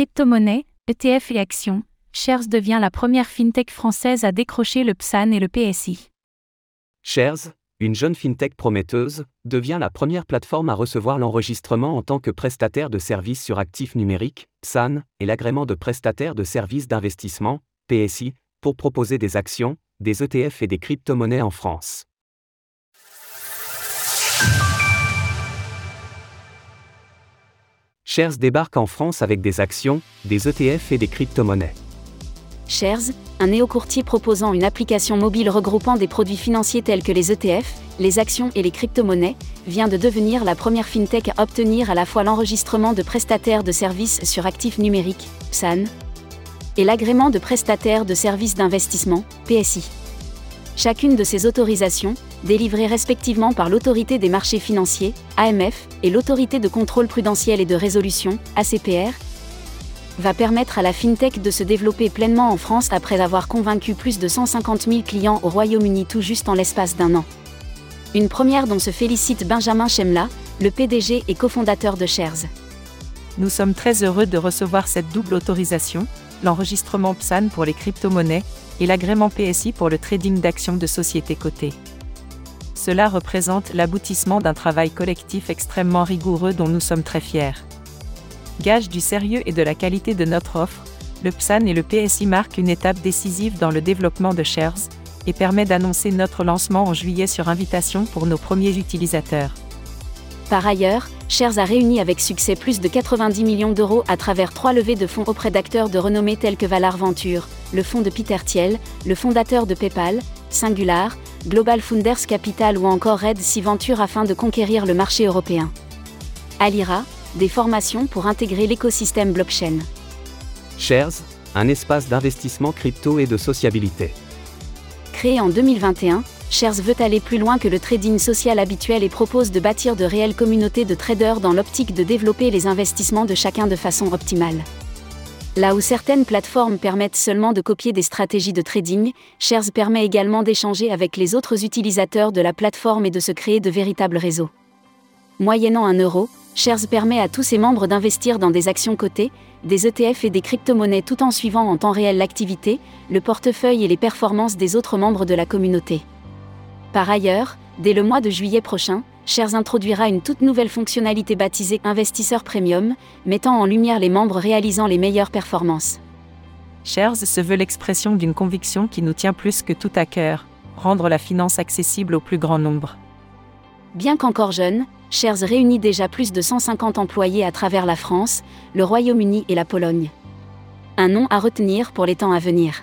Crypto-monnaies, ETF et actions, Shares devient la première fintech française à décrocher le PSAN et le PSI. Shares, une jeune fintech prometteuse, devient la première plateforme à recevoir l'enregistrement en tant que prestataire de services sur actifs numériques, PSAN, et l'agrément de prestataire de services d'investissement, PSI, pour proposer des actions, des ETF et des crypto-monnaies en France. Shares débarque en France avec des actions, des ETF et des crypto-monnaies. Shares, un néo-courtier proposant une application mobile regroupant des produits financiers tels que les ETF, les actions et les crypto-monnaies, vient de devenir la première fintech à obtenir à la fois l'enregistrement de prestataires de services sur actifs numériques, PSAN, et l'agrément de prestataires de services d'investissement, PSI. Chacune de ces autorisations, délivrées respectivement par l'autorité des marchés financiers, AMF, et l'autorité de contrôle prudentiel et de résolution, ACPR, va permettre à la FinTech de se développer pleinement en France après avoir convaincu plus de 150 000 clients au Royaume-Uni tout juste en l'espace d'un an. Une première dont se félicite Benjamin Chemla, le PDG et cofondateur de Shares. Nous sommes très heureux de recevoir cette double autorisation, l'enregistrement PSAN pour les crypto-monnaies et l'agrément PSI pour le trading d'actions de sociétés cotées. Cela représente l'aboutissement d'un travail collectif extrêmement rigoureux dont nous sommes très fiers. Gage du sérieux et de la qualité de notre offre, le PSAN et le PSI marquent une étape décisive dans le développement de Shares et permet d'annoncer notre lancement en juillet sur invitation pour nos premiers utilisateurs. Par ailleurs, Shares a réuni avec succès plus de 90 millions d'euros à travers trois levées de fonds auprès d'acteurs de renommée tels que Valar Venture, le fonds de Peter Thiel, le fondateur de PayPal, Singular, Global Founders Capital ou encore Red Sea Venture afin de conquérir le marché européen. Alira, des formations pour intégrer l'écosystème blockchain. Shares, un espace d'investissement crypto et de sociabilité. Créé en 2021, Shares veut aller plus loin que le trading social habituel et propose de bâtir de réelles communautés de traders dans l'optique de développer les investissements de chacun de façon optimale. Là où certaines plateformes permettent seulement de copier des stratégies de trading, Shares permet également d'échanger avec les autres utilisateurs de la plateforme et de se créer de véritables réseaux. Moyennant un euro, Shares permet à tous ses membres d'investir dans des actions cotées, des ETF et des crypto-monnaies tout en suivant en temps réel l'activité, le portefeuille et les performances des autres membres de la communauté. Par ailleurs, dès le mois de juillet prochain, Shares introduira une toute nouvelle fonctionnalité baptisée Investisseur Premium, mettant en lumière les membres réalisant les meilleures performances. Shares se veut l'expression d'une conviction qui nous tient plus que tout à cœur, rendre la finance accessible au plus grand nombre. Bien qu'encore jeune, Shares réunit déjà plus de 150 employés à travers la France, le Royaume-Uni et la Pologne. Un nom à retenir pour les temps à venir.